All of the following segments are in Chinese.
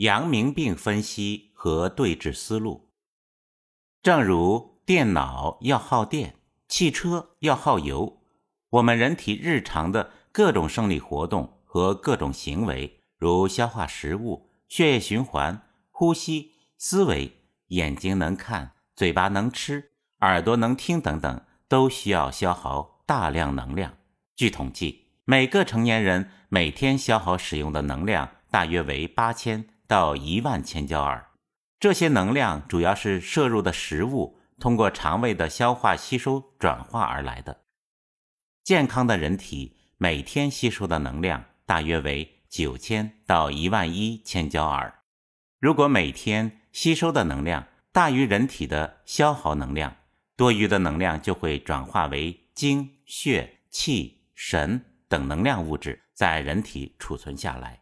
阳明病分析和对治思路。正如电脑要耗电，汽车要耗油，我们人体日常的各种生理活动和各种行为，如消化食物、血液循环、呼吸、思维、眼睛能看、嘴巴能吃、耳朵能听等等，都需要消耗大量能量。据统计，每个成年人每天消耗使用的能量大约为八千到一万千焦耳。这些能量主要是摄入的食物通过肠胃的消化吸收转化而来的。健康的人体每天吸收的能量大约为九千到一万一千焦耳。如果每天吸收的能量大于人体的消耗能量，多余的能量就会转化为精血气。神等能量物质在人体储存下来，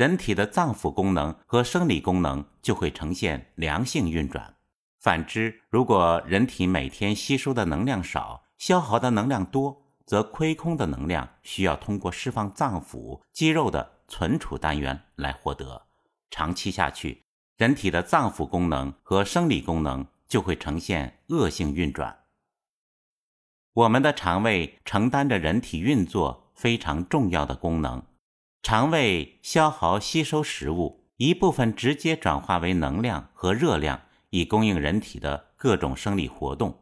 人体的脏腑功能和生理功能就会呈现良性运转。反之，如果人体每天吸收的能量少，消耗的能量多，则亏空的能量需要通过释放脏腑、肌肉的存储单元来获得。长期下去，人体的脏腑功能和生理功能就会呈现恶性运转。我们的肠胃承担着人体运作非常重要的功能，肠胃消耗吸收食物，一部分直接转化为能量和热量，以供应人体的各种生理活动；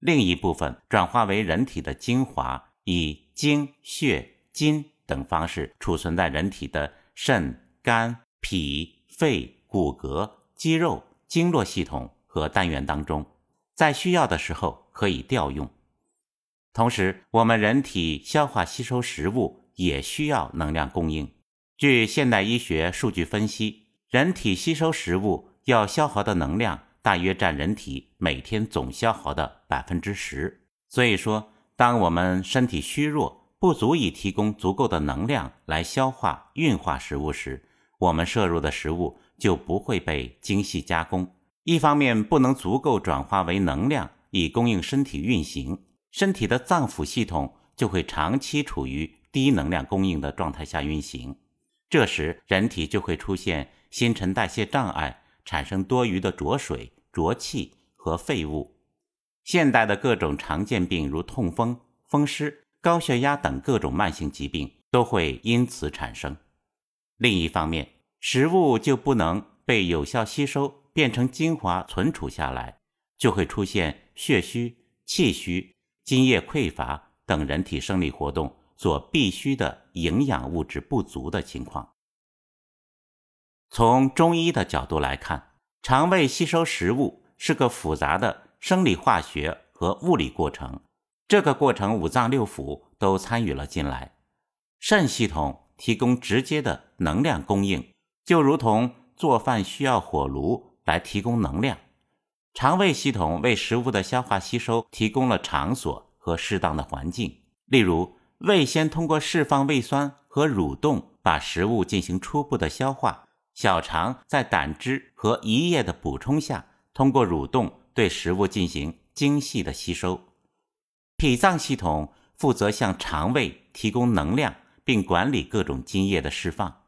另一部分转化为人体的精华，以精、血、筋等方式储存在人体的肾、肝、脾、肺、骨骼、肌肉、经络系统和单元当中，在需要的时候可以调用。同时，我们人体消化吸收食物也需要能量供应。据现代医学数据分析，人体吸收食物要消耗的能量大约占人体每天总消耗的百分之十。所以说，当我们身体虚弱，不足以提供足够的能量来消化运化食物时，我们摄入的食物就不会被精细加工，一方面不能足够转化为能量以供应身体运行。身体的脏腑系统就会长期处于低能量供应的状态下运行，这时人体就会出现新陈代谢障碍，产生多余的浊水、浊气和废物。现代的各种常见病，如痛风、风湿、高血压等各种慢性疾病，都会因此产生。另一方面，食物就不能被有效吸收，变成精华存储下来，就会出现血虚、气虚。津液匮乏等人体生理活动所必需的营养物质不足的情况。从中医的角度来看，肠胃吸收食物是个复杂的生理化学和物理过程，这个过程五脏六腑都参与了进来。肾系统提供直接的能量供应，就如同做饭需要火炉来提供能量。肠胃系统为食物的消化吸收提供了场所和适当的环境。例如，胃先通过释放胃酸和蠕动把食物进行初步的消化，小肠在胆汁和胰液的补充下，通过蠕动对食物进行精细的吸收。脾脏系统负责向肠胃提供能量，并管理各种津液的释放。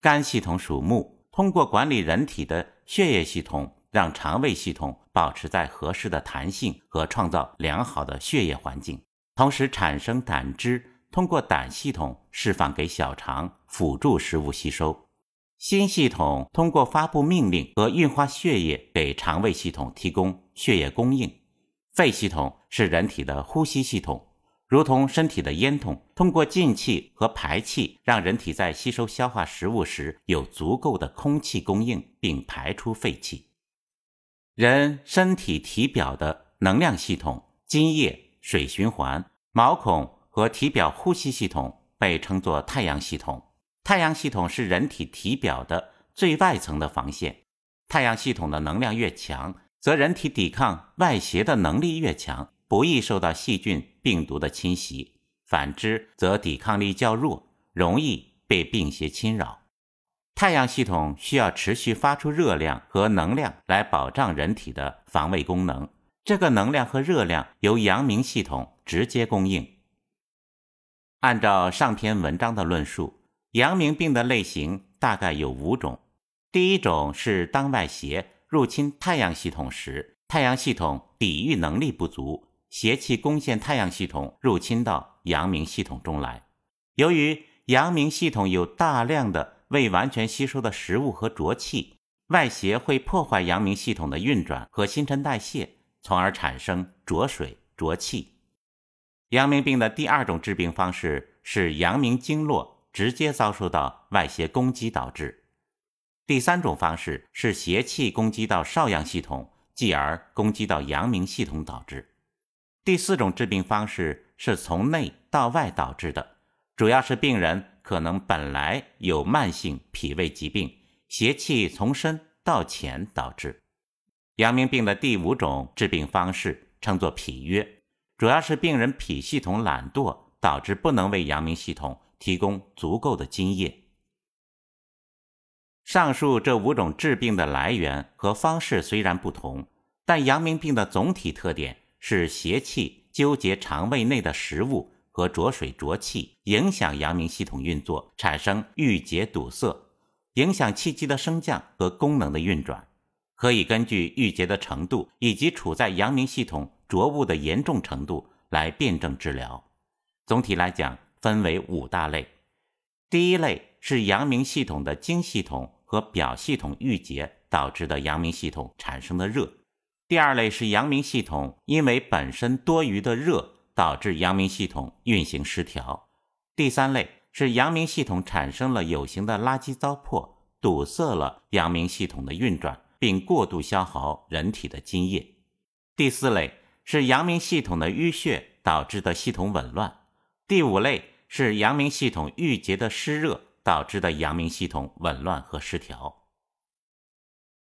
肝系统属木，通过管理人体的血液系统。让肠胃系统保持在合适的弹性和创造良好的血液环境，同时产生胆汁，通过胆系统释放给小肠，辅助食物吸收。心系统通过发布命令和运化血液给肠胃系统提供血液供应。肺系统是人体的呼吸系统，如同身体的烟筒，通过进气和排气，让人体在吸收消化食物时有足够的空气供应，并排出废气。人身体体表的能量系统、津液、水循环、毛孔和体表呼吸系统被称作太阳系统。太阳系统是人体体表的最外层的防线。太阳系统的能量越强，则人体抵抗外邪的能力越强，不易受到细菌、病毒的侵袭；反之，则抵抗力较弱，容易被病邪侵扰。太阳系统需要持续发出热量和能量来保障人体的防卫功能。这个能量和热量由阳明系统直接供应。按照上篇文章的论述，阳明病的类型大概有五种：第一种是当外邪入侵太阳系统时，太阳系统抵御能力不足，邪气攻陷太阳系统，入侵到阳明系统中来。由于阳明系统有大量的未完全吸收的食物和浊气，外邪会破坏阳明系统的运转和新陈代谢，从而产生浊水浊气。阳明病的第二种治病方式是阳明经络直接遭受到外邪攻击导致。第三种方式是邪气攻击到少阳系统，继而攻击到阳明系统导致。第四种治病方式是从内到外导致的，主要是病人可能本来有慢性脾胃疾病，邪气从深到浅导致。阳明病的第五种治病方式称作脾约，主要是病人脾系统懒惰导致不能为阳明系统提供足够的津液。上述这五种治病的来源和方式虽然不同，但阳明病的总体特点是邪气纠结肠胃内的食物和浊水浊气，影响阳明系统运作，产生郁结堵塞，影响气机的升降和功能的运转。可以根据郁结的程度以及处在阳明系统浊物的严重程度来辨证治疗。总体来讲，分为五大类。第一类是阳明系统的经系统。和表系统郁结导致的阳明系统产生的热。第二类是阳明系统因为本身多余的热导致阳明系统运行失调。第三类是阳明系统产生了有形的垃圾糟粕，堵塞了阳明系统的运转，并过度消耗人体的津液。第四类是阳明系统的淤血导致的系统紊乱。第五类是阳明系统郁结的湿热。导致的阳明系统紊乱和失调。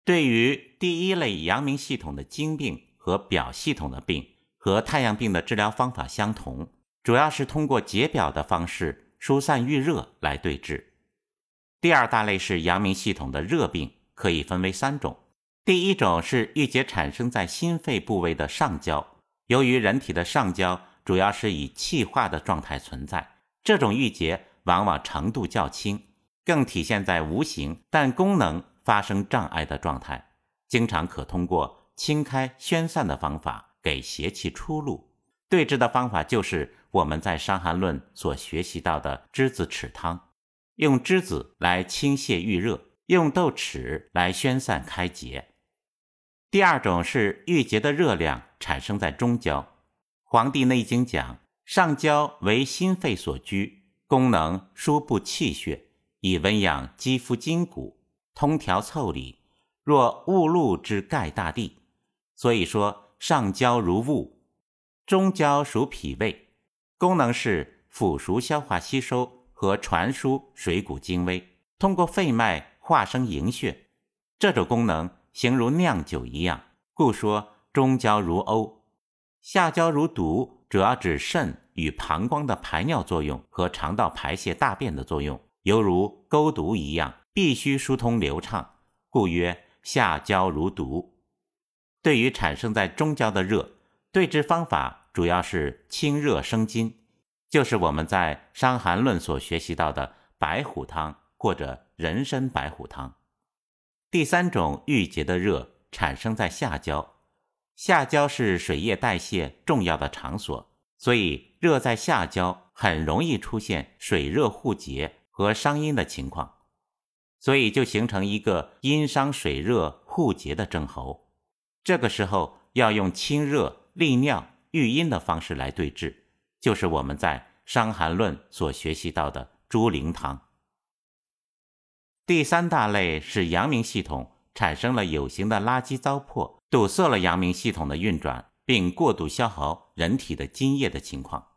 对于第一类阳明系统的经病和表系统的病，和太阳病的治疗方法相同，主要是通过解表的方式疏散郁热来对治。第二大类是阳明系统的热病，可以分为三种。第一种是郁结产生在心肺部位的上焦，由于人体的上焦主要是以气化的状态存在，这种郁结。往往程度较轻，更体现在无形但功能发生障碍的状态，经常可通过清开宣散的方法给邪气出路。对治的方法就是我们在《伤寒论》所学习到的栀子豉汤，用栀子来清泻郁热，用豆豉来宣散开结。第二种是郁结的热量产生在中焦，《黄帝内经》讲上焦为心肺所居。功能疏布气血，以温养肌肤筋骨，通调腠理，若雾露之盖大地。所以说，上焦如雾，中焦属脾胃，功能是腐熟消化吸收和传输水谷精微，通过肺脉化生营血。这种功能形如酿酒一样，故说中焦如瓯，下焦如毒，主要指肾。与膀胱的排尿作用和肠道排泄大便的作用，犹如钩毒一样，必须疏通流畅，故曰下焦如毒。对于产生在中焦的热，对治方法主要是清热生津，就是我们在《伤寒论》所学习到的白虎汤或者人参白虎汤。第三种郁结的热产生在下焦，下焦是水液代谢重要的场所。所以，热在下焦很容易出现水热互结和伤阴的情况，所以就形成一个阴伤水热互结的症候。这个时候要用清热利尿育阴的方式来对治，就是我们在《伤寒论》所学习到的猪苓汤。第三大类是阳明系统产生了有形的垃圾糟粕，堵塞了阳明系统的运转。并过度消耗人体的津液的情况，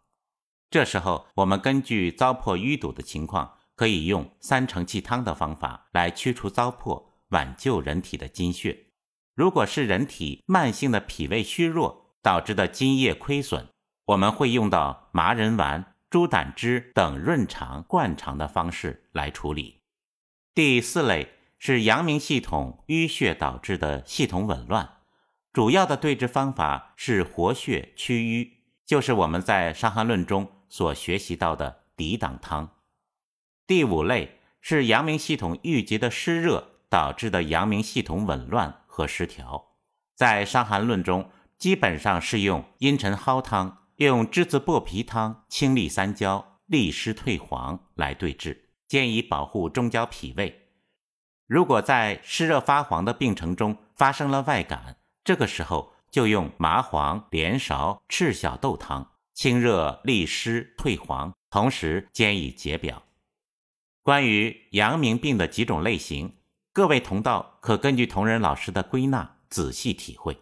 这时候我们根据糟粕淤堵的情况，可以用三承气汤的方法来驱除糟粕，挽救人体的津血。如果是人体慢性的脾胃虚弱导致的津液亏损，我们会用到麻仁丸、猪胆汁等润肠灌肠的方式来处理。第四类是阳明系统淤血导致的系统紊乱。主要的对治方法是活血祛瘀，就是我们在《伤寒论》中所学习到的抵挡汤。第五类是阳明系统郁结的湿热导致的阳明系统紊乱和失调。在《伤寒论》中，基本上是用茵陈蒿汤、用栀子薄皮汤清利三焦、利湿退黄来对治，兼以保护中焦脾胃。如果在湿热发黄的病程中发生了外感，这个时候就用麻黄、连芍、赤小豆汤，清热利湿退黄，同时兼以解表。关于阳明病的几种类型，各位同道可根据同仁老师的归纳仔细体会。